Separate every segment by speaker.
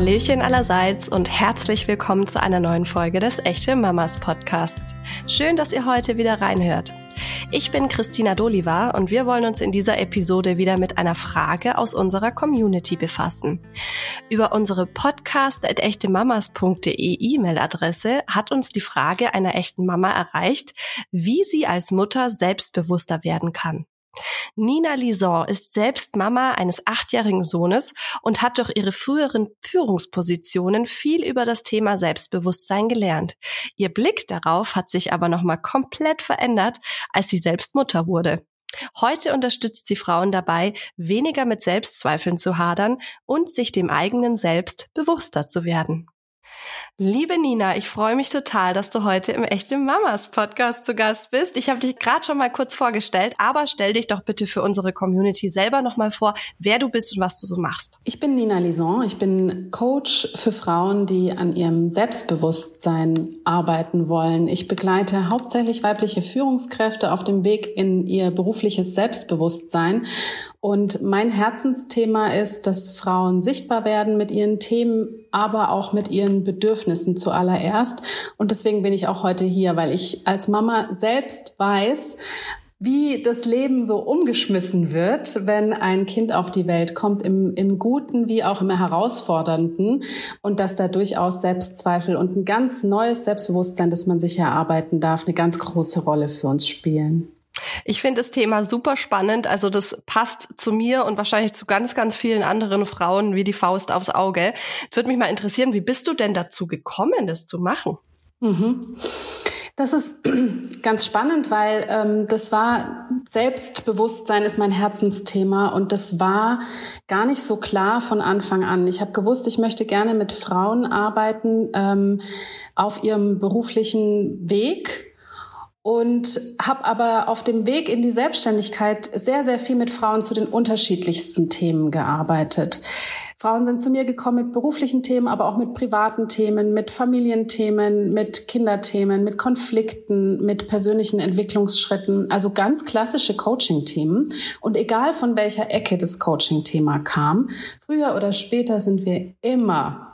Speaker 1: Hallöchen allerseits und herzlich willkommen zu einer neuen Folge des Echte Mamas Podcasts. Schön, dass ihr heute wieder reinhört. Ich bin Christina Doliva und wir wollen uns in dieser Episode wieder mit einer Frage aus unserer Community befassen. Über unsere podcast.echtemamas.de E-Mail-Adresse hat uns die Frage einer echten Mama erreicht, wie sie als Mutter selbstbewusster werden kann. Nina Lison ist selbst Mama eines achtjährigen Sohnes und hat durch ihre früheren Führungspositionen viel über das Thema Selbstbewusstsein gelernt. Ihr Blick darauf hat sich aber nochmal komplett verändert, als sie selbst Mutter wurde. Heute unterstützt sie Frauen dabei, weniger mit Selbstzweifeln zu hadern und sich dem eigenen Selbst bewusster zu werden. Liebe Nina, ich freue mich total, dass du heute im Echte Mamas Podcast zu Gast bist. Ich habe dich gerade schon mal kurz vorgestellt, aber stell dich doch bitte für unsere Community selber nochmal vor, wer du bist und was du so machst.
Speaker 2: Ich bin Nina Lison. Ich bin Coach für Frauen, die an ihrem Selbstbewusstsein arbeiten wollen. Ich begleite hauptsächlich weibliche Führungskräfte auf dem Weg in ihr berufliches Selbstbewusstsein. Und mein Herzensthema ist, dass Frauen sichtbar werden mit ihren Themen, aber auch mit ihren Bedürfnissen zuallererst. Und deswegen bin ich auch heute hier, weil ich als Mama selbst weiß, wie das Leben so umgeschmissen wird, wenn ein Kind auf die Welt kommt, im, im Guten wie auch im Herausfordernden und dass da durchaus Selbstzweifel und ein ganz neues Selbstbewusstsein, das man sich erarbeiten darf, eine ganz große Rolle für uns spielen.
Speaker 1: Ich finde das Thema super spannend. Also das passt zu mir und wahrscheinlich zu ganz, ganz vielen anderen Frauen wie die Faust aufs Auge. Würde mich mal interessieren, wie bist du denn dazu gekommen, das zu machen?
Speaker 2: Mhm. Das ist ganz spannend, weil ähm, das war Selbstbewusstsein ist mein Herzensthema und das war gar nicht so klar von Anfang an. Ich habe gewusst, ich möchte gerne mit Frauen arbeiten ähm, auf ihrem beruflichen Weg und habe aber auf dem Weg in die Selbstständigkeit sehr, sehr viel mit Frauen zu den unterschiedlichsten Themen gearbeitet. Frauen sind zu mir gekommen mit beruflichen Themen, aber auch mit privaten Themen, mit Familienthemen, mit Kinderthemen, mit Konflikten, mit persönlichen Entwicklungsschritten, also ganz klassische Coaching-Themen. Und egal von welcher Ecke das Coaching-Thema kam, früher oder später sind wir immer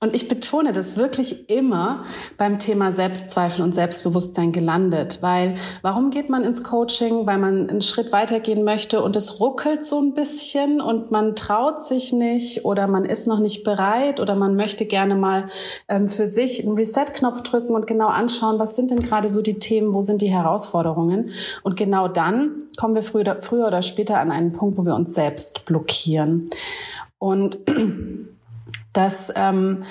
Speaker 2: und ich betone das wirklich immer beim Thema Selbstzweifel und Selbstbewusstsein gelandet, weil warum geht man ins Coaching? Weil man einen Schritt weitergehen möchte und es ruckelt so ein bisschen und man traut sich nicht oder man ist noch nicht bereit oder man möchte gerne mal ähm, für sich einen Reset-Knopf drücken und genau anschauen, was sind denn gerade so die Themen, wo sind die Herausforderungen? Und genau dann kommen wir früher, früher oder später an einen Punkt, wo wir uns selbst blockieren. Und das ähm,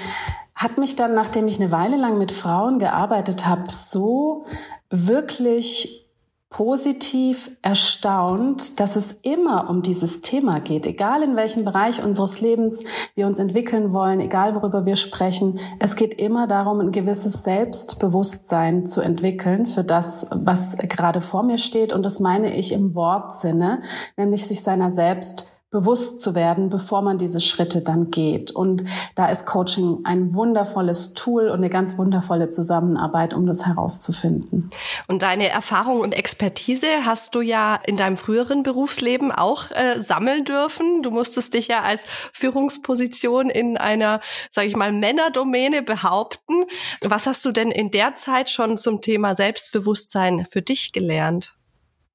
Speaker 2: hat mich dann, nachdem ich eine Weile lang mit Frauen gearbeitet habe, so wirklich positiv erstaunt, dass es immer um dieses Thema geht, egal in welchem Bereich unseres Lebens wir uns entwickeln wollen, egal worüber wir sprechen. Es geht immer darum, ein gewisses Selbstbewusstsein zu entwickeln für das, was gerade vor mir steht. Und das meine ich im Wortsinne, nämlich sich seiner selbst bewusst zu werden, bevor man diese Schritte dann geht. Und da ist Coaching ein wundervolles Tool und eine ganz wundervolle Zusammenarbeit, um das herauszufinden.
Speaker 1: Und deine Erfahrung und Expertise hast du ja in deinem früheren Berufsleben auch äh, sammeln dürfen. Du musstest dich ja als Führungsposition in einer, sage ich mal, Männerdomäne behaupten. Was hast du denn in der Zeit schon zum Thema Selbstbewusstsein für dich gelernt?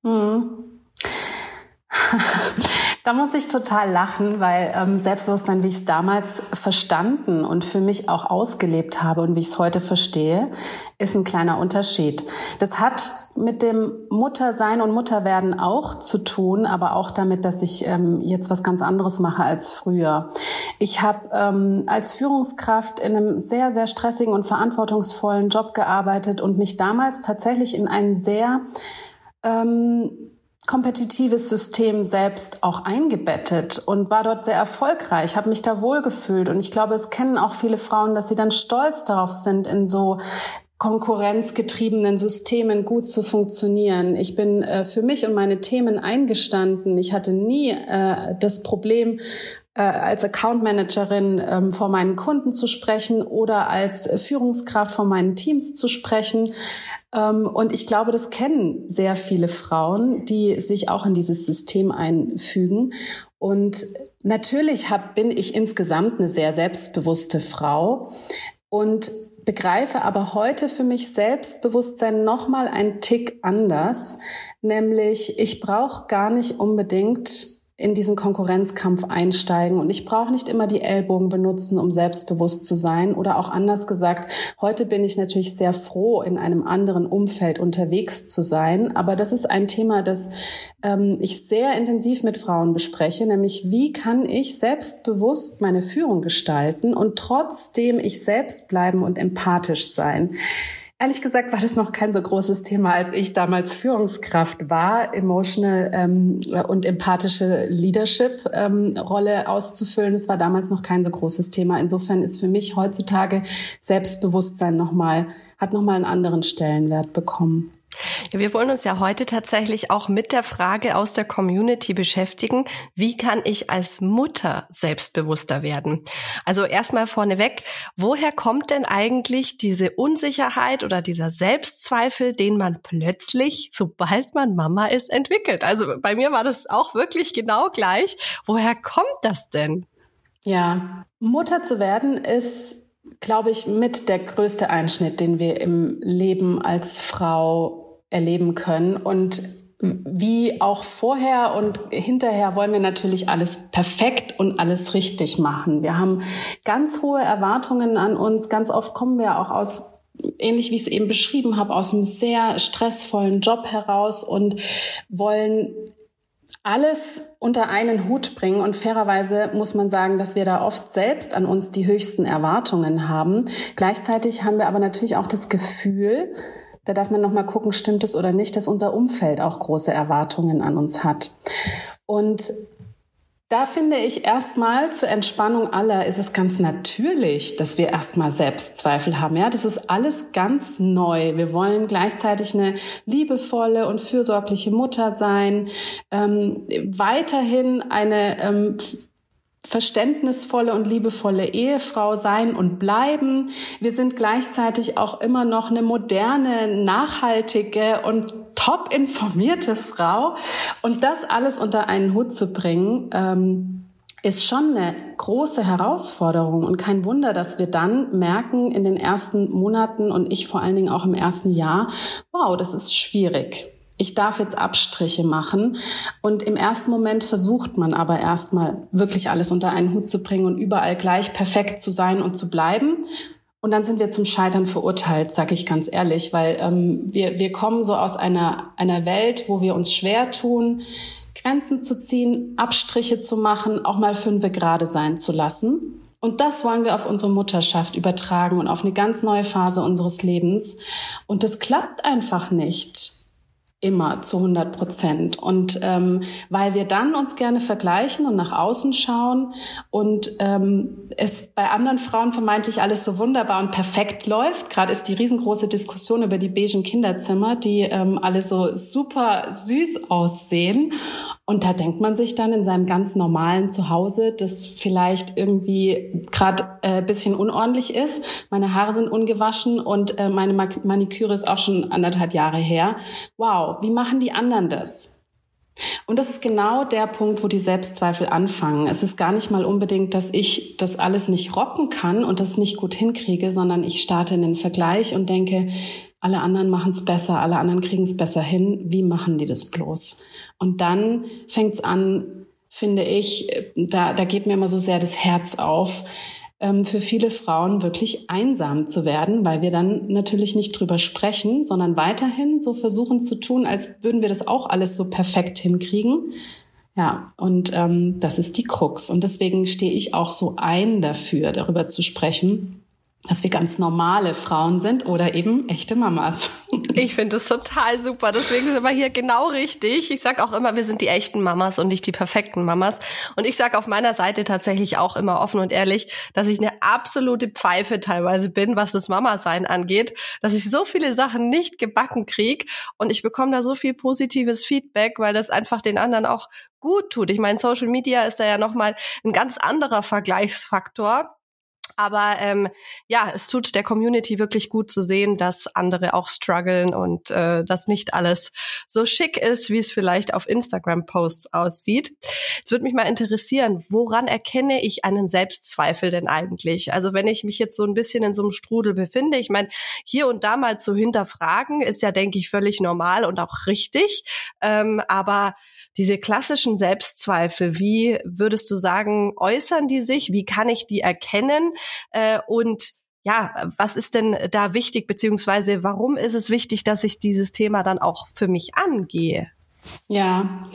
Speaker 2: Hm. da muss ich total lachen, weil ähm, Selbstbewusstsein, wie ich es damals verstanden und für mich auch ausgelebt habe und wie ich es heute verstehe, ist ein kleiner Unterschied. Das hat mit dem Muttersein und Mutterwerden auch zu tun, aber auch damit, dass ich ähm, jetzt was ganz anderes mache als früher. Ich habe ähm, als Führungskraft in einem sehr, sehr stressigen und verantwortungsvollen Job gearbeitet und mich damals tatsächlich in einen sehr ähm, kompetitives System selbst auch eingebettet und war dort sehr erfolgreich, habe mich da wohlgefühlt. Und ich glaube, es kennen auch viele Frauen, dass sie dann stolz darauf sind, in so konkurrenzgetriebenen Systemen gut zu funktionieren. Ich bin äh, für mich und meine Themen eingestanden. Ich hatte nie äh, das Problem, äh, als Account Managerin ähm, vor meinen Kunden zu sprechen oder als Führungskraft vor meinen Teams zu sprechen. Ähm, und ich glaube, das kennen sehr viele Frauen, die sich auch in dieses System einfügen. Und Natürlich hab, bin ich insgesamt eine sehr selbstbewusste Frau und begreife aber heute für mich Selbstbewusstsein noch mal ein Tick anders, nämlich ich brauche gar nicht unbedingt in diesen Konkurrenzkampf einsteigen. Und ich brauche nicht immer die Ellbogen benutzen, um selbstbewusst zu sein. Oder auch anders gesagt, heute bin ich natürlich sehr froh, in einem anderen Umfeld unterwegs zu sein. Aber das ist ein Thema, das ähm, ich sehr intensiv mit Frauen bespreche, nämlich wie kann ich selbstbewusst meine Führung gestalten und trotzdem ich selbst bleiben und empathisch sein. Ehrlich gesagt war das noch kein so großes Thema, als ich damals Führungskraft war, emotional ähm, und empathische Leadership-Rolle ähm, auszufüllen. Das war damals noch kein so großes Thema. Insofern ist für mich heutzutage Selbstbewusstsein nochmal, hat nochmal einen anderen Stellenwert bekommen.
Speaker 1: Wir wollen uns ja heute tatsächlich auch mit der Frage aus der Community beschäftigen, wie kann ich als Mutter selbstbewusster werden? Also erstmal vorneweg, woher kommt denn eigentlich diese Unsicherheit oder dieser Selbstzweifel, den man plötzlich, sobald man Mama ist, entwickelt? Also bei mir war das auch wirklich genau gleich. Woher kommt das denn?
Speaker 2: Ja, Mutter zu werden ist glaube ich, mit der größte Einschnitt, den wir im Leben als Frau erleben können. Und wie auch vorher und hinterher wollen wir natürlich alles perfekt und alles richtig machen. Wir haben ganz hohe Erwartungen an uns. Ganz oft kommen wir auch aus ähnlich wie ich es eben beschrieben habe, aus einem sehr stressvollen Job heraus und wollen alles unter einen Hut bringen. Und fairerweise muss man sagen, dass wir da oft selbst an uns die höchsten Erwartungen haben. Gleichzeitig haben wir aber natürlich auch das Gefühl, da darf man noch mal gucken, stimmt es oder nicht, dass unser Umfeld auch große Erwartungen an uns hat. Und da finde ich erstmal zur Entspannung aller ist es ganz natürlich, dass wir erstmal Selbstzweifel haben. Ja, das ist alles ganz neu. Wir wollen gleichzeitig eine liebevolle und fürsorgliche Mutter sein, ähm, weiterhin eine ähm, verständnisvolle und liebevolle Ehefrau sein und bleiben. Wir sind gleichzeitig auch immer noch eine moderne, nachhaltige und top informierte Frau. Und das alles unter einen Hut zu bringen, ähm, ist schon eine große Herausforderung und kein Wunder, dass wir dann merken in den ersten Monaten und ich vor allen Dingen auch im ersten Jahr, wow, das ist schwierig ich darf jetzt Abstriche machen. Und im ersten Moment versucht man aber erstmal wirklich alles unter einen Hut zu bringen und überall gleich perfekt zu sein und zu bleiben. Und dann sind wir zum Scheitern verurteilt, sage ich ganz ehrlich, weil ähm, wir, wir kommen so aus einer, einer Welt, wo wir uns schwer tun, Grenzen zu ziehen, Abstriche zu machen, auch mal fünfe gerade sein zu lassen. Und das wollen wir auf unsere Mutterschaft übertragen und auf eine ganz neue Phase unseres Lebens. Und das klappt einfach nicht immer zu 100 Prozent. Und ähm, weil wir dann uns gerne vergleichen und nach außen schauen und ähm, es bei anderen Frauen vermeintlich alles so wunderbar und perfekt läuft. Gerade ist die riesengroße Diskussion über die beigen Kinderzimmer, die ähm, alle so super süß aussehen. Und da denkt man sich dann in seinem ganz normalen Zuhause, das vielleicht irgendwie gerade äh, bisschen unordentlich ist. Meine Haare sind ungewaschen und äh, meine Maniküre ist auch schon anderthalb Jahre her. Wow, wie machen die anderen das? Und das ist genau der Punkt, wo die Selbstzweifel anfangen. Es ist gar nicht mal unbedingt, dass ich das alles nicht rocken kann und das nicht gut hinkriege, sondern ich starte in den Vergleich und denke, alle anderen machen es besser, alle anderen kriegen es besser hin. Wie machen die das bloß? Und dann fängt es an, finde ich, da, da geht mir immer so sehr das Herz auf, ähm, für viele Frauen wirklich einsam zu werden, weil wir dann natürlich nicht drüber sprechen, sondern weiterhin so versuchen zu tun, als würden wir das auch alles so perfekt hinkriegen. Ja, und ähm, das ist die Krux. Und deswegen stehe ich auch so ein dafür, darüber zu sprechen dass wir ganz normale Frauen sind oder eben echte Mamas.
Speaker 1: Ich finde das total super. Deswegen sind wir hier genau richtig. Ich sage auch immer, wir sind die echten Mamas und nicht die perfekten Mamas. Und ich sage auf meiner Seite tatsächlich auch immer offen und ehrlich, dass ich eine absolute Pfeife teilweise bin, was das Mama-Sein angeht, dass ich so viele Sachen nicht gebacken krieg und ich bekomme da so viel positives Feedback, weil das einfach den anderen auch gut tut. Ich meine, Social Media ist da ja nochmal ein ganz anderer Vergleichsfaktor Aber ähm, ja, es tut der Community wirklich gut zu sehen, dass andere auch strugglen und äh, dass nicht alles so schick ist, wie es vielleicht auf Instagram-Posts aussieht. Es würde mich mal interessieren, woran erkenne ich einen Selbstzweifel denn eigentlich? Also wenn ich mich jetzt so ein bisschen in so einem Strudel befinde, ich meine, hier und da mal zu hinterfragen, ist ja, denke ich, völlig normal und auch richtig. Ähm, aber diese klassischen Selbstzweifel, wie würdest du sagen, äußern die sich? Wie kann ich die erkennen? Äh, und ja, was ist denn da wichtig, beziehungsweise warum ist es wichtig, dass ich dieses Thema dann auch für mich angehe?
Speaker 2: Ja,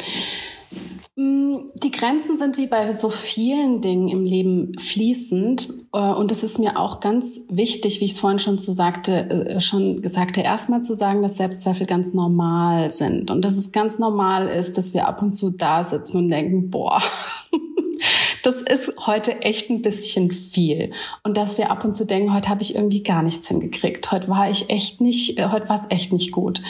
Speaker 2: die Grenzen sind wie bei so vielen Dingen im Leben fließend. Äh, und es ist mir auch ganz wichtig, wie ich es vorhin schon so sagte, äh, schon gesagt erstmal zu sagen, dass Selbstzweifel ganz normal sind. Und dass es ganz normal ist, dass wir ab und zu da sitzen und denken, boah, das ist heute echt ein bisschen viel. Und dass wir ab und zu denken, heute habe ich irgendwie gar nichts hingekriegt. Heute war ich echt nicht, äh, heute war es echt nicht gut.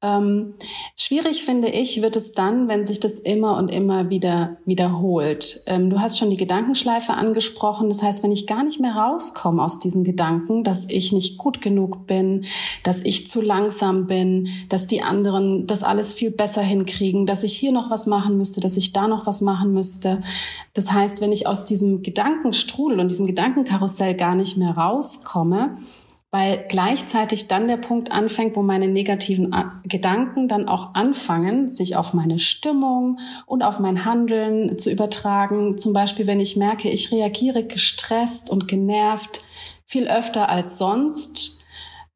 Speaker 2: Ähm, schwierig finde ich, wird es dann, wenn sich das immer und immer wieder wiederholt. Ähm, du hast schon die Gedankenschleife angesprochen. Das heißt, wenn ich gar nicht mehr rauskomme aus diesen Gedanken, dass ich nicht gut genug bin, dass ich zu langsam bin, dass die anderen das alles viel besser hinkriegen, dass ich hier noch was machen müsste, dass ich da noch was machen müsste. Das heißt, wenn ich aus diesem Gedankenstrudel und diesem Gedankenkarussell gar nicht mehr rauskomme, weil gleichzeitig dann der Punkt anfängt, wo meine negativen Gedanken dann auch anfangen, sich auf meine Stimmung und auf mein Handeln zu übertragen. Zum Beispiel, wenn ich merke, ich reagiere gestresst und genervt viel öfter als sonst.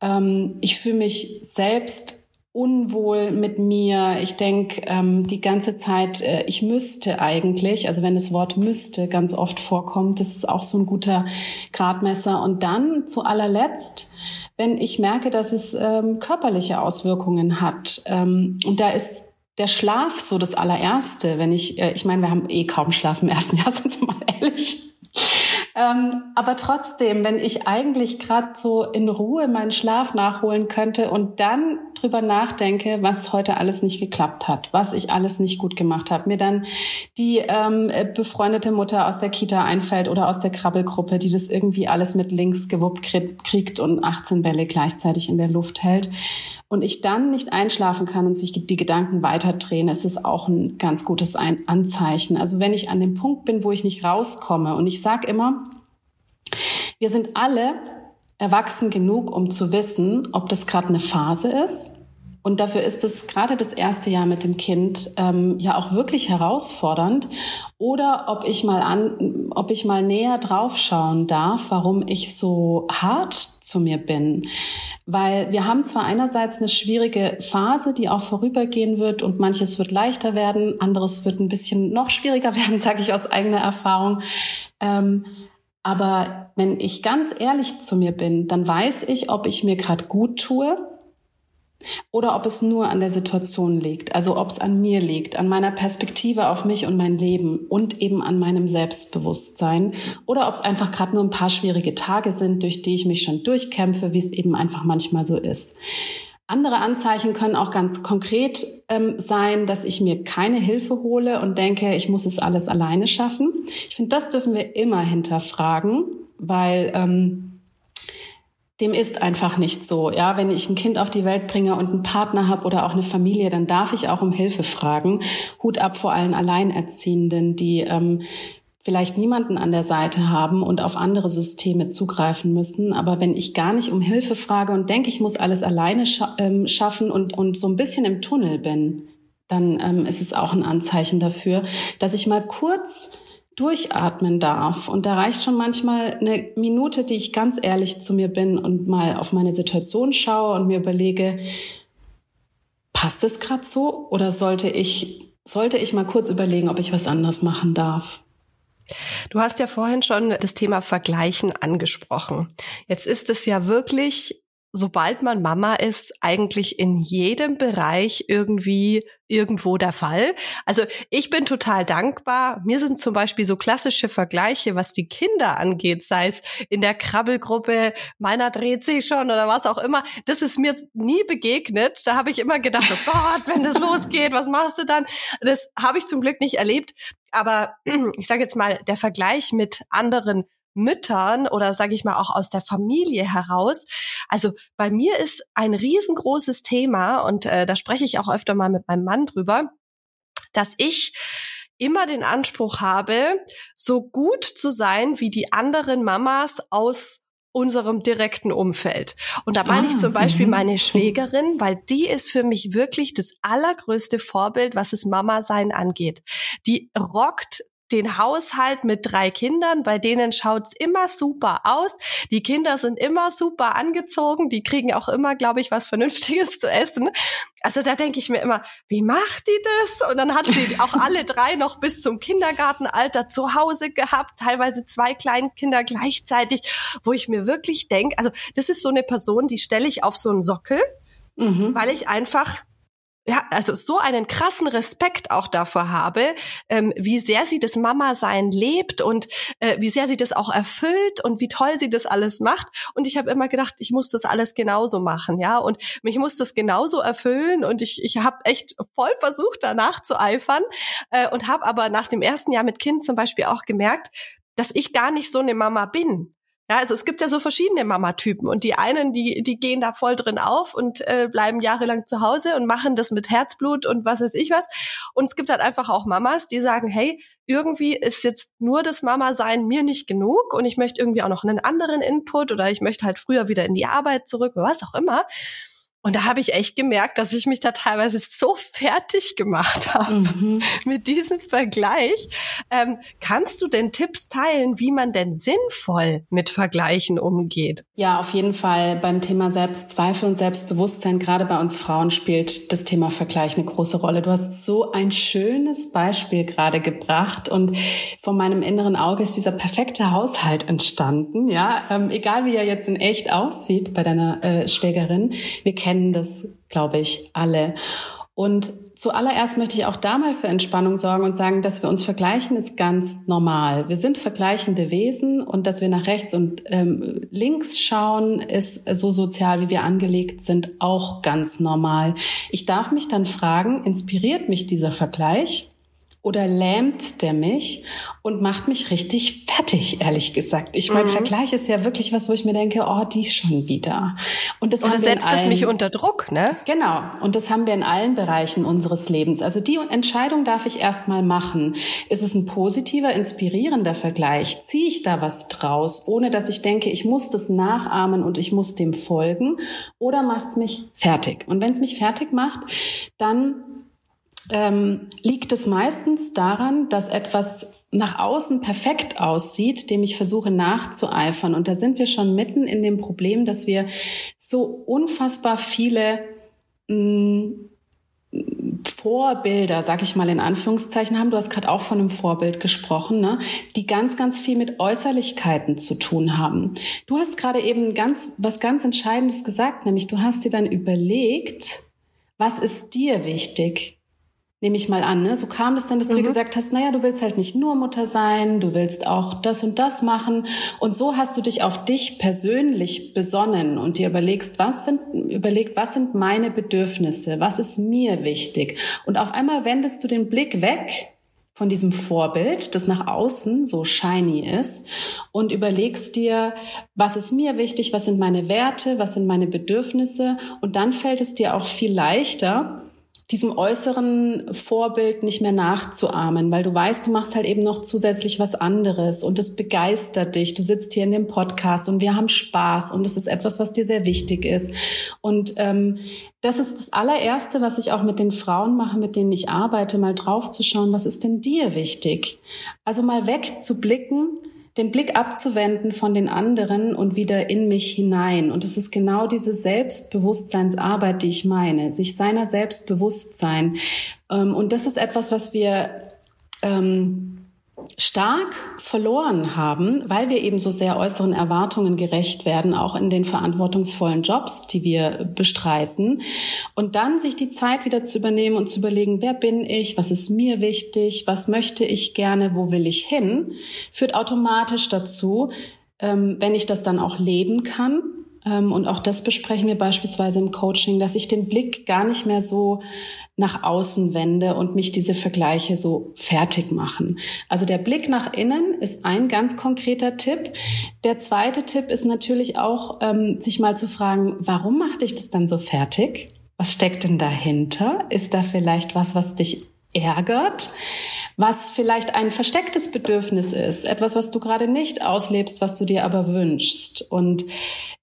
Speaker 2: Ähm, ich fühle mich selbst unwohl mit mir. Ich denke ähm, die ganze Zeit, äh, ich müsste eigentlich, also wenn das Wort müsste ganz oft vorkommt, das ist auch so ein guter Gradmesser. Und dann zu allerletzt, wenn ich merke, dass es ähm, körperliche Auswirkungen hat. Ähm, und da ist der Schlaf so das allererste. Wenn ich, äh, ich meine, wir haben eh kaum Schlaf im ersten Jahr, sind wir mal ehrlich. Ähm, aber trotzdem, wenn ich eigentlich gerade so in Ruhe meinen Schlaf nachholen könnte und dann drüber nachdenke, was heute alles nicht geklappt hat, was ich alles nicht gut gemacht habe, mir dann die ähm, befreundete Mutter aus der Kita einfällt oder aus der Krabbelgruppe, die das irgendwie alles mit links gewuppt kriegt und 18 Bälle gleichzeitig in der Luft hält und ich dann nicht einschlafen kann und sich die Gedanken weiterdrehen, ist es auch ein ganz gutes Anzeichen. Also wenn ich an dem Punkt bin, wo ich nicht rauskomme und ich sage immer, wir sind alle erwachsen genug, um zu wissen, ob das gerade eine Phase ist und dafür ist es gerade das erste Jahr mit dem Kind ähm, ja auch wirklich herausfordernd. Oder ob ich mal an, ob ich mal näher draufschauen darf, warum ich so hart zu mir bin. Weil wir haben zwar einerseits eine schwierige Phase, die auch vorübergehen wird und manches wird leichter werden, anderes wird ein bisschen noch schwieriger werden, sage ich aus eigener Erfahrung. Ähm, aber wenn ich ganz ehrlich zu mir bin, dann weiß ich, ob ich mir gerade gut tue oder ob es nur an der Situation liegt, also ob es an mir liegt, an meiner Perspektive auf mich und mein Leben und eben an meinem Selbstbewusstsein oder ob es einfach gerade nur ein paar schwierige Tage sind, durch die ich mich schon durchkämpfe, wie es eben einfach manchmal so ist. Andere Anzeichen können auch ganz konkret ähm, sein, dass ich mir keine Hilfe hole und denke, ich muss es alles alleine schaffen. Ich finde, das dürfen wir immer hinterfragen, weil ähm, dem ist einfach nicht so. Ja, wenn ich ein Kind auf die Welt bringe und einen Partner habe oder auch eine Familie, dann darf ich auch um Hilfe fragen. Hut ab vor allen Alleinerziehenden, die ähm, vielleicht niemanden an der Seite haben und auf andere Systeme zugreifen müssen. Aber wenn ich gar nicht um Hilfe frage und denke, ich muss alles alleine scha ähm, schaffen und, und so ein bisschen im Tunnel bin, dann ähm, ist es auch ein Anzeichen dafür, dass ich mal kurz durchatmen darf. Und da reicht schon manchmal eine Minute, die ich ganz ehrlich zu mir bin und mal auf meine Situation schaue und mir überlege, passt es gerade so oder sollte ich, sollte ich mal kurz überlegen, ob ich was anderes machen darf?
Speaker 1: Du hast ja vorhin schon das Thema Vergleichen angesprochen. Jetzt ist es ja wirklich sobald man Mama ist, eigentlich in jedem Bereich irgendwie irgendwo der Fall. Also ich bin total dankbar. Mir sind zum Beispiel so klassische Vergleiche, was die Kinder angeht, sei es in der Krabbelgruppe, meiner dreht sich schon oder was auch immer. Das ist mir nie begegnet. Da habe ich immer gedacht, oh Gott, wenn das losgeht, was machst du dann? Das habe ich zum Glück nicht erlebt. Aber ich sage jetzt mal, der Vergleich mit anderen Müttern oder sage ich mal auch aus der Familie heraus. Also bei mir ist ein riesengroßes Thema und äh, da spreche ich auch öfter mal mit meinem Mann drüber, dass ich immer den Anspruch habe, so gut zu sein wie die anderen Mamas aus unserem direkten Umfeld. Und da meine ah, ich zum Beispiel mhm. meine Schwägerin, weil die ist für mich wirklich das allergrößte Vorbild, was es Mama sein angeht. Die rockt den Haushalt mit drei Kindern, bei denen schaut's immer super aus. Die Kinder sind immer super angezogen, die kriegen auch immer, glaube ich, was Vernünftiges zu essen. Also da denke ich mir immer, wie macht die das? Und dann hat sie auch alle drei noch bis zum Kindergartenalter zu Hause gehabt, teilweise zwei Kleinkinder gleichzeitig, wo ich mir wirklich denke, also das ist so eine Person, die stelle ich auf so einen Sockel, mhm. weil ich einfach ja, also so einen krassen Respekt auch davor habe, ähm, wie sehr sie das Mama-Sein lebt und äh, wie sehr sie das auch erfüllt und wie toll sie das alles macht. Und ich habe immer gedacht, ich muss das alles genauso machen, ja, und mich muss das genauso erfüllen. Und ich, ich habe echt voll versucht, danach zu eifern äh, und habe aber nach dem ersten Jahr mit Kind zum Beispiel auch gemerkt, dass ich gar nicht so eine Mama bin. Ja, also es gibt ja so verschiedene Mama-Typen und die einen, die, die gehen da voll drin auf und äh, bleiben jahrelang zu Hause und machen das mit Herzblut und was weiß ich was. Und es gibt halt einfach auch Mamas, die sagen, hey, irgendwie ist jetzt nur das Mama-Sein mir nicht genug und ich möchte irgendwie auch noch einen anderen Input oder ich möchte halt früher wieder in die Arbeit zurück, was auch immer. Und da habe ich echt gemerkt, dass ich mich da teilweise so fertig gemacht habe mhm. mit diesem Vergleich. Ähm, kannst du denn Tipps teilen, wie man denn sinnvoll mit Vergleichen umgeht?
Speaker 2: Ja, auf jeden Fall beim Thema Selbstzweifel und Selbstbewusstsein, gerade bei uns Frauen spielt das Thema Vergleich eine große Rolle. Du hast so ein schönes Beispiel gerade gebracht und vor meinem inneren Auge ist dieser perfekte Haushalt entstanden. Ja, ähm, egal wie er jetzt in echt aussieht bei deiner äh, Schwägerin. Wir kennen kennen das, glaube ich, alle. Und zuallererst möchte ich auch da mal für Entspannung sorgen und sagen, dass wir uns vergleichen, ist ganz normal. Wir sind vergleichende Wesen und dass wir nach rechts und ähm, links schauen, ist so sozial, wie wir angelegt sind, auch ganz normal. Ich darf mich dann fragen, inspiriert mich dieser Vergleich? Oder lähmt der mich und macht mich richtig fertig, ehrlich gesagt. Ich mein mhm. Vergleich ist ja wirklich was, wo ich mir denke, oh, die schon wieder.
Speaker 1: Und das oder setzt allen, es mich unter Druck, ne?
Speaker 2: Genau. Und das haben wir in allen Bereichen unseres Lebens. Also die Entscheidung darf ich erstmal machen. Ist es ein positiver, inspirierender Vergleich? Ziehe ich da was draus, ohne dass ich denke, ich muss das nachahmen und ich muss dem folgen? Oder macht es mich fertig? Und wenn es mich fertig macht, dann ähm, liegt es meistens daran, dass etwas nach außen perfekt aussieht, dem ich versuche nachzueifern. Und da sind wir schon mitten in dem Problem, dass wir so unfassbar viele mh, mm, Vorbilder, sag ich mal in Anführungszeichen, haben. Du hast gerade auch von einem Vorbild gesprochen, ne? die ganz, ganz viel mit Äußerlichkeiten zu tun haben. Du hast gerade eben ganz was ganz Entscheidendes gesagt, nämlich du hast dir dann überlegt, was ist dir wichtig? Nehme ich mal an. Ne? So kam es dann, dass mhm. du gesagt hast, naja, du willst halt nicht nur Mutter sein, du willst auch das und das machen. Und so hast du dich auf dich persönlich besonnen und dir überlegst, was sind, überlegt, was sind meine Bedürfnisse, was ist mir wichtig. Und auf einmal wendest du den Blick weg von diesem Vorbild, das nach außen so shiny ist und überlegst dir, was ist mir wichtig, was sind meine Werte, was sind meine Bedürfnisse und dann fällt es dir auch viel leichter, diesem äußeren Vorbild nicht mehr nachzuahmen, weil du weißt, du machst halt eben noch zusätzlich was anderes und es begeistert dich. Du sitzt hier in dem Podcast und wir haben Spaß und es ist etwas, was dir sehr wichtig ist. Und ähm, das ist das allererste, was ich auch mit den Frauen mache, mit denen ich arbeite, mal draufzuschauen, was ist denn dir wichtig? Also mal wegzublicken den Blick abzuwenden von den anderen und wieder in mich hinein. Und es ist genau diese Selbstbewusstseinsarbeit, die ich meine, sich seiner Selbstbewusstsein. Ähm, und das ist etwas, was wir ähm, stark verloren haben, weil wir eben so sehr äußeren Erwartungen gerecht werden, auch in den verantwortungsvollen Jobs, die wir bestreiten. Und dann sich die Zeit wieder zu übernehmen und zu überlegen, wer bin ich, was ist mir wichtig, was möchte ich gerne, wo will ich hin, führt automatisch dazu, ähm, wenn ich das dann auch leben kann, und auch das besprechen wir beispielsweise im Coaching, dass ich den Blick gar nicht mehr so nach außen wende und mich diese Vergleiche so fertig machen. Also der Blick nach innen ist ein ganz konkreter Tipp. Der zweite Tipp ist natürlich auch, ähm, sich mal zu fragen, warum macht dich das dann so fertig? Was steckt denn dahinter? Ist da vielleicht was, was dich ärgert? was vielleicht ein verstecktes Bedürfnis ist, etwas, was du gerade nicht auslebst, was du dir aber wünschst. Und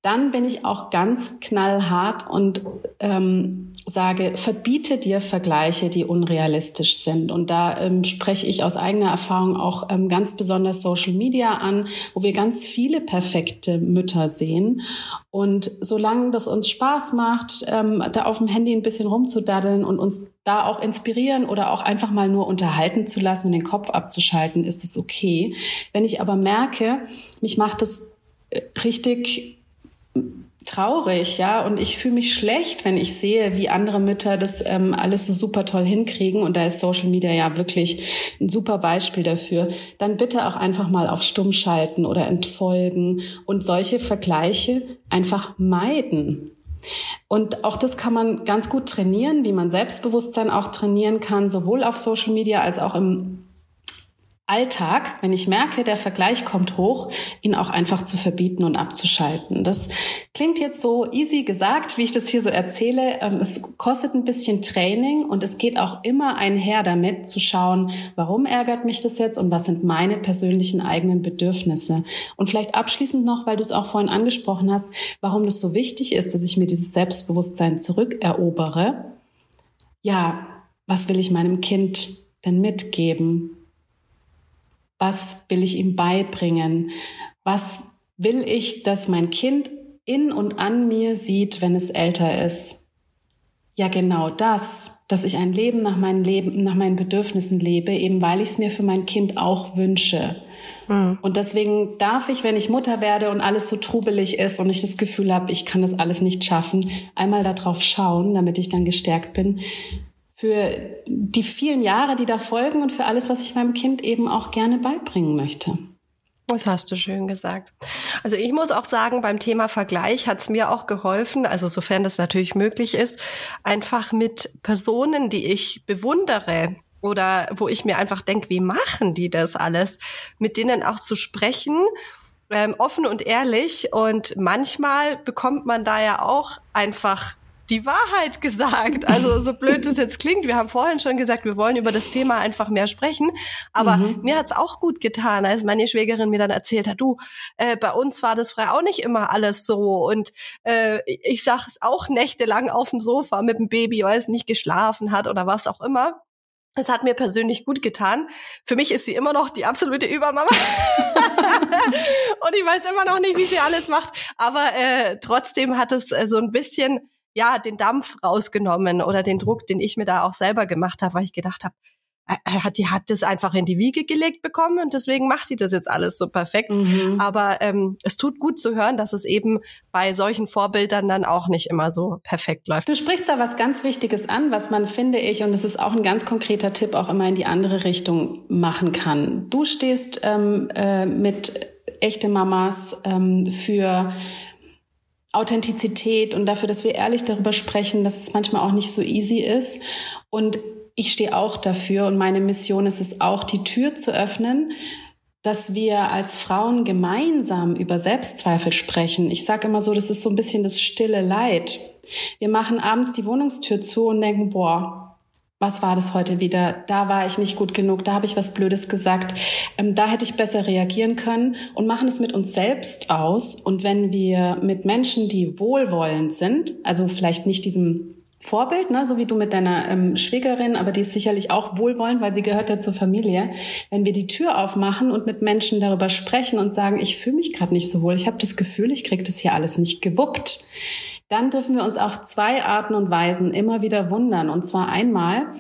Speaker 2: dann bin ich auch ganz knallhart und ähm, sage, verbiete dir Vergleiche, die unrealistisch sind. Und da ähm, spreche ich aus eigener Erfahrung auch ähm, ganz besonders Social Media an, wo wir ganz viele perfekte Mütter sehen. Und solange das uns Spaß macht, ähm, da auf dem Handy ein bisschen rumzudaddeln und uns da auch inspirieren oder auch einfach mal nur unterhalten zu lassen und den Kopf abzuschalten, ist es okay. Wenn ich aber merke, mich macht es äh, richtig traurig, ja, und ich fühle mich schlecht, wenn ich sehe, wie andere Mütter das ähm, alles so super toll hinkriegen. Und da ist Social Media ja wirklich ein super Beispiel dafür. Dann bitte auch einfach mal auf Stumm schalten oder entfolgen und solche Vergleiche einfach meiden. Und auch das kann man ganz gut trainieren, wie man Selbstbewusstsein auch trainieren kann, sowohl auf Social Media als auch im Alltag, wenn ich merke, der Vergleich kommt hoch, ihn auch einfach zu verbieten und abzuschalten. Das klingt jetzt so easy gesagt, wie ich das hier so erzähle. Ähm, es kostet ein bisschen Training und es geht auch immer einher damit zu schauen, warum ärgert mich das jetzt und was sind meine persönlichen eigenen Bedürfnisse. Und vielleicht abschließend noch, weil du es auch vorhin angesprochen hast, warum das so wichtig ist, dass ich mir dieses Selbstbewusstsein zurückerobere. Ja, was will ich meinem Kind denn mitgeben? Was will ich ihm beibringen? Was will ich, dass mein Kind in und an mir sieht, wenn es älter ist? Ja, genau das, dass ich ein Leben nach meinen Leben, nach meinen Bedürfnissen lebe, eben weil ich es mir für mein Kind auch wünsche. Mhm. Und deswegen darf ich, wenn ich Mutter werde und alles so trubelig ist und ich das Gefühl habe, ich kann das alles nicht schaffen, einmal darauf schauen, damit ich dann gestärkt bin, für die vielen Jahre, die da folgen und für alles, was ich meinem Kind eben auch gerne beibringen möchte.
Speaker 1: Das hast du schön gesagt. Also ich muss auch sagen, beim Thema Vergleich hat es mir auch geholfen, also sofern das natürlich möglich ist, einfach mit Personen, die ich bewundere oder wo ich mir einfach denke, wie machen die das alles, mit denen auch zu sprechen, ähm, offen und ehrlich. Und manchmal bekommt man da ja auch einfach die Wahrheit gesagt. Also so blöd es jetzt klingt, wir haben vorhin schon gesagt, wir wollen über das Thema einfach mehr sprechen. Aber mhm. mir hat's auch gut getan, als meine Schwägerin mir dann erzählt hat, du, äh, bei uns war das frei auch nicht immer alles so. Und äh, ich sag es auch nächtelang auf dem Sofa mit dem Baby, weil es nicht geschlafen hat oder was auch immer. Es hat mir persönlich gut getan. Für mich ist sie immer noch die absolute Übermama. und ich weiß immer noch nicht, wie sie alles macht. Aber äh, trotzdem hat es äh, so ein bisschen ja den Dampf rausgenommen oder den Druck, den ich mir da auch selber gemacht habe, weil ich gedacht habe, hat die hat das einfach in die Wiege gelegt bekommen und deswegen macht die das jetzt alles so perfekt. Mhm. Aber ähm, es tut gut zu hören, dass es eben bei solchen Vorbildern dann auch nicht immer so perfekt läuft.
Speaker 2: Du sprichst da was ganz Wichtiges an, was man finde ich und es ist auch ein ganz konkreter Tipp auch immer in die andere Richtung machen kann. Du stehst ähm, äh, mit echte Mamas ähm, für Authentizität und dafür, dass wir ehrlich darüber sprechen, dass es manchmal auch nicht so easy ist. Und ich stehe auch dafür und meine Mission ist es auch, die Tür zu öffnen, dass wir als Frauen gemeinsam über Selbstzweifel sprechen. Ich sage immer so, das ist so ein bisschen das stille Leid. Wir machen abends die Wohnungstür zu und denken, boah, was war das heute wieder? Da war ich nicht gut genug, da habe ich was Blödes gesagt, ähm, da hätte ich besser reagieren können und machen es mit uns selbst aus. Und wenn wir mit Menschen, die wohlwollend sind, also vielleicht nicht diesem Vorbild, ne, so wie du mit deiner ähm, Schwägerin, aber die ist sicherlich auch wohlwollend, weil sie gehört ja zur Familie. Wenn wir die Tür aufmachen und mit Menschen darüber sprechen und sagen, ich fühle mich gerade nicht so wohl, ich habe das Gefühl, ich kriege das hier alles nicht gewuppt, dann dürfen wir uns auf zwei Arten und Weisen immer wieder wundern. Und zwar einmal,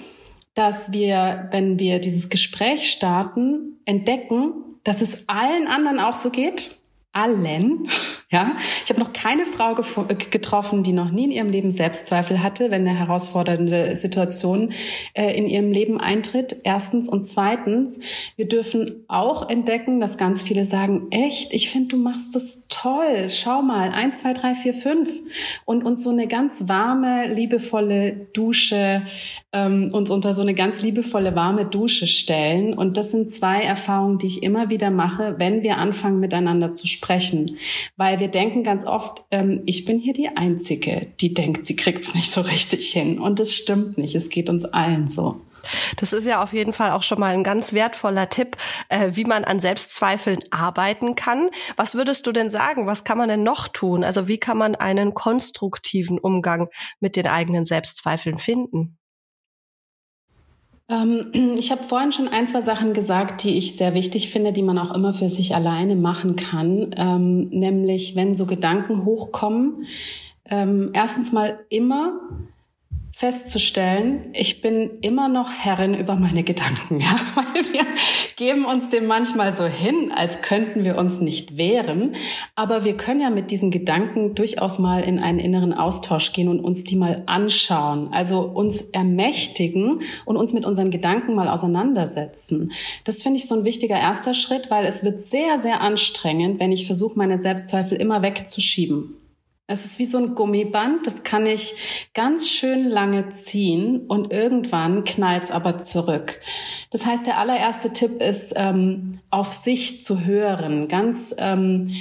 Speaker 2: dass wir, wenn wir dieses Gespräch starten, entdecken, dass es allen anderen auch so geht. Allen. Ja, ich habe noch keine Frau getroffen, die noch nie in ihrem Leben Selbstzweifel hatte, wenn eine herausfordernde Situation äh, in ihrem Leben eintritt. Erstens und zweitens, wir dürfen auch entdecken, dass ganz viele sagen: Echt, ich finde, du machst das toll. Schau mal, eins, zwei, drei, vier, fünf und uns so eine ganz warme, liebevolle Dusche ähm, uns unter so eine ganz liebevolle warme Dusche stellen. Und das sind zwei Erfahrungen, die ich immer wieder mache, wenn wir anfangen miteinander zu sprechen, weil wir denken ganz oft, ähm, ich bin hier die Einzige, die denkt, sie kriegt es nicht so richtig hin. Und das stimmt nicht. Es geht uns allen so.
Speaker 1: Das ist ja auf jeden Fall auch schon mal ein ganz wertvoller Tipp, äh, wie man an Selbstzweifeln arbeiten kann. Was würdest du denn sagen? Was kann man denn noch tun? Also wie kann man einen konstruktiven Umgang mit den eigenen Selbstzweifeln finden?
Speaker 2: Ähm, ich habe vorhin schon ein, zwei Sachen gesagt, die ich sehr wichtig finde, die man auch immer für sich alleine machen kann. Ähm, nämlich, wenn so Gedanken hochkommen, ähm, erstens mal immer festzustellen, ich bin immer noch Herrin über meine Gedanken, ja, weil wir geben uns dem manchmal so hin, als könnten wir uns nicht wehren, aber wir können ja mit diesen Gedanken durchaus mal in einen inneren Austausch gehen und uns die mal anschauen, also uns ermächtigen und uns mit unseren Gedanken mal auseinandersetzen. Das finde ich so ein wichtiger erster Schritt, weil es wird sehr, sehr anstrengend, wenn ich versuche, meine Selbstzweifel immer wegzuschieben. Es ist wie so ein Gummiband, das kann ich ganz schön lange ziehen und irgendwann knallt's aber zurück. Das heißt, der allererste Tipp ist, ähm, auf sich zu hören, ganz ähm,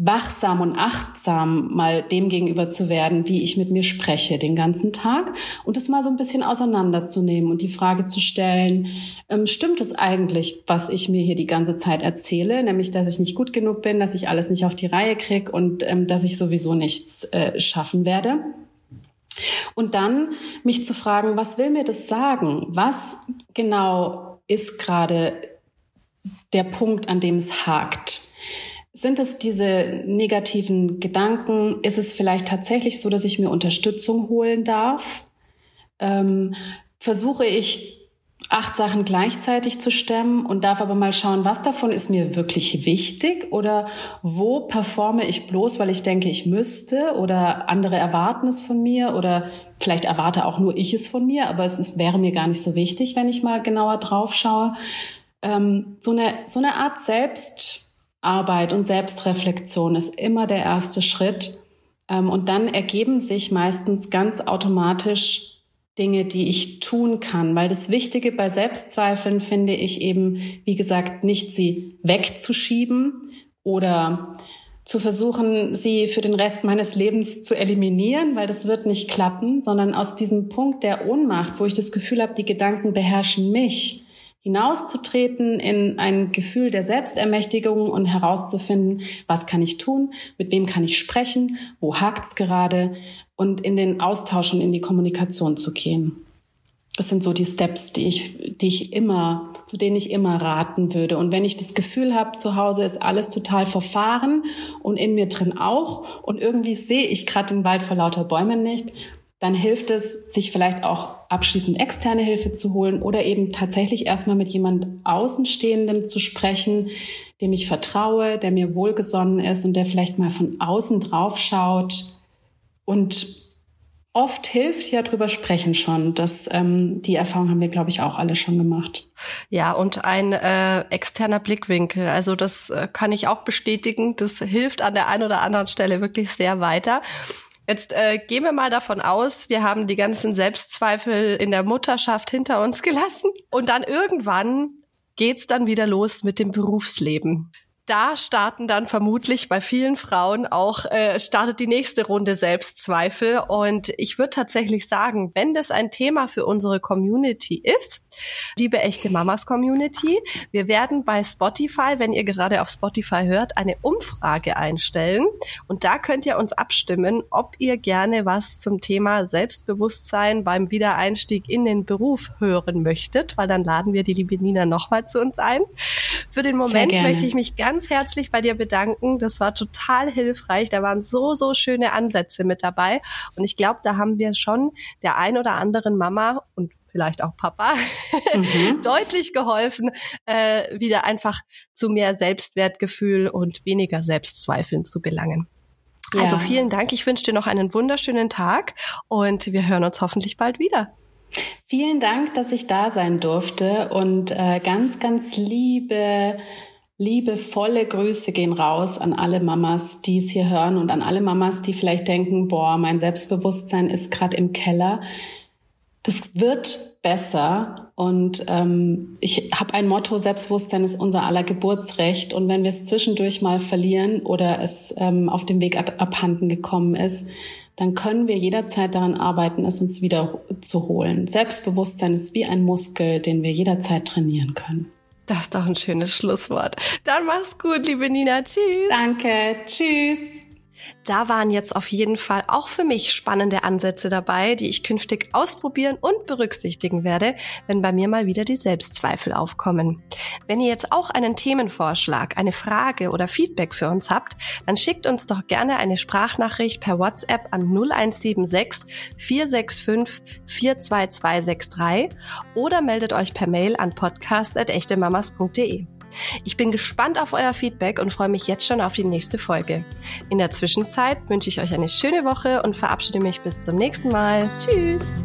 Speaker 2: wachsam und achtsam mal dem gegenüber zu werden, wie ich mit mir spreche den ganzen Tag und das mal so ein bisschen auseinanderzunehmen und die Frage zu stellen, ähm, stimmt es eigentlich, was ich mir hier die ganze Zeit erzähle, nämlich, dass ich nicht gut genug bin, dass ich alles nicht auf die Reihe krieg und ähm, dass ich sowieso nichts äh, schaffen werde? Und dann mich zu fragen, was will mir das sagen? Was genau ist gerade der Punkt, an dem es hakt? Sind es diese negativen Gedanken? Ist es vielleicht tatsächlich so, dass ich mir Unterstützung holen darf? Ähm, versuche ich acht Sachen gleichzeitig zu stemmen und darf aber mal schauen, was davon ist mir wirklich wichtig oder wo performe ich bloß, weil ich denke, ich müsste oder andere erwarten es von mir oder vielleicht erwarte auch nur ich es von mir, aber es ist, wäre mir gar nicht so wichtig, wenn ich mal genauer drauf schaue. Ähm, so, eine, so eine Art Selbst Arbeit und Selbstreflexion ist immer der erste Schritt. Ähm, und dann ergeben sich meistens ganz automatisch Dinge, die ich tun kann. Weil das Wichtige bei Selbstzweifeln finde ich eben, wie gesagt, nicht sie wegzuschieben oder zu versuchen, sie für den Rest meines Lebens zu eliminieren, weil das wird nicht klappen, sondern aus diesem Punkt der Ohnmacht, wo ich das Gefühl habe, die Gedanken beherrschen mich, hinauszutreten in ein Gefühl der Selbstermächtigung und herauszufinden, was kann ich tun, mit wem kann ich sprechen, wo hakt's gerade und in den Austausch und in die Kommunikation zu gehen. Das sind so die Steps, die ich, die ich immer, zu denen ich immer raten würde. Und wenn ich das Gefühl habe, zu Hause ist alles total verfahren und in mir drin auch und irgendwie sehe ich gerade den Wald vor lauter Bäumen nicht, dann hilft es, sich vielleicht auch abschließend externe Hilfe zu holen oder eben tatsächlich erstmal mit jemand Außenstehendem zu sprechen, dem ich vertraue, der mir wohlgesonnen ist und der vielleicht mal von außen drauf schaut. Und oft hilft ja drüber sprechen schon. Das, ähm, die Erfahrung haben wir, glaube ich, auch alle schon gemacht.
Speaker 1: Ja, und ein äh, externer Blickwinkel. Also das äh, kann ich auch bestätigen. Das hilft an der einen oder anderen Stelle wirklich sehr weiter. Jetzt äh, gehen wir mal davon aus, wir haben die ganzen Selbstzweifel in der Mutterschaft hinter uns gelassen. Und dann irgendwann geht's dann wieder los mit dem Berufsleben da starten dann vermutlich bei vielen Frauen auch, äh, startet die nächste Runde Selbstzweifel. Und ich würde tatsächlich sagen, wenn das ein Thema für unsere Community ist, liebe echte Mamas Community, wir werden bei Spotify, wenn ihr gerade auf Spotify hört, eine Umfrage einstellen. Und da könnt ihr uns abstimmen, ob ihr gerne was zum Thema Selbstbewusstsein beim Wiedereinstieg in den Beruf hören möchtet, weil dann laden wir die liebe Nina nochmal zu uns ein. Für den Moment möchte ich mich ganz ganz herzlich bei dir bedanken. Das war total hilfreich. Da waren so, so schöne Ansätze mit dabei. Und ich glaube, da haben wir schon der ein oder anderen Mama und vielleicht auch Papa mhm. deutlich geholfen, äh, wieder einfach zu mehr Selbstwertgefühl und weniger Selbstzweifeln zu gelangen. Ja. Also vielen Dank. Ich wünsche dir noch einen wunderschönen Tag und wir hören uns hoffentlich bald wieder.
Speaker 2: Vielen Dank, dass ich da sein durfte und äh, ganz, ganz liebe Liebevolle Grüße gehen raus an alle Mamas, die es hier hören und an alle Mamas, die vielleicht denken, boah, mein Selbstbewusstsein ist gerade im Keller. Das wird besser und ähm, ich habe ein Motto, Selbstbewusstsein ist unser aller Geburtsrecht und wenn wir es zwischendurch mal verlieren oder es ähm, auf dem Weg abhanden gekommen ist, dann können wir jederzeit daran arbeiten, es uns wieder zu holen. Selbstbewusstsein ist wie ein Muskel, den wir jederzeit trainieren können.
Speaker 1: Das ist doch ein schönes Schlusswort. Dann mach's gut, liebe Nina. Tschüss.
Speaker 2: Danke. Tschüss.
Speaker 1: Da waren jetzt auf jeden Fall auch für mich spannende Ansätze dabei, die ich künftig ausprobieren und berücksichtigen werde, wenn bei mir mal wieder die Selbstzweifel aufkommen. Wenn ihr jetzt auch einen Themenvorschlag, eine Frage oder Feedback für uns habt, dann schickt uns doch gerne eine Sprachnachricht per WhatsApp an 0176 465 42263 oder meldet euch per Mail an podcast.echtemamas.de. Ich bin gespannt auf euer Feedback und freue mich jetzt schon auf die nächste Folge. In der Zwischenzeit wünsche ich euch eine schöne Woche und verabschiede mich bis zum nächsten Mal. Tschüss!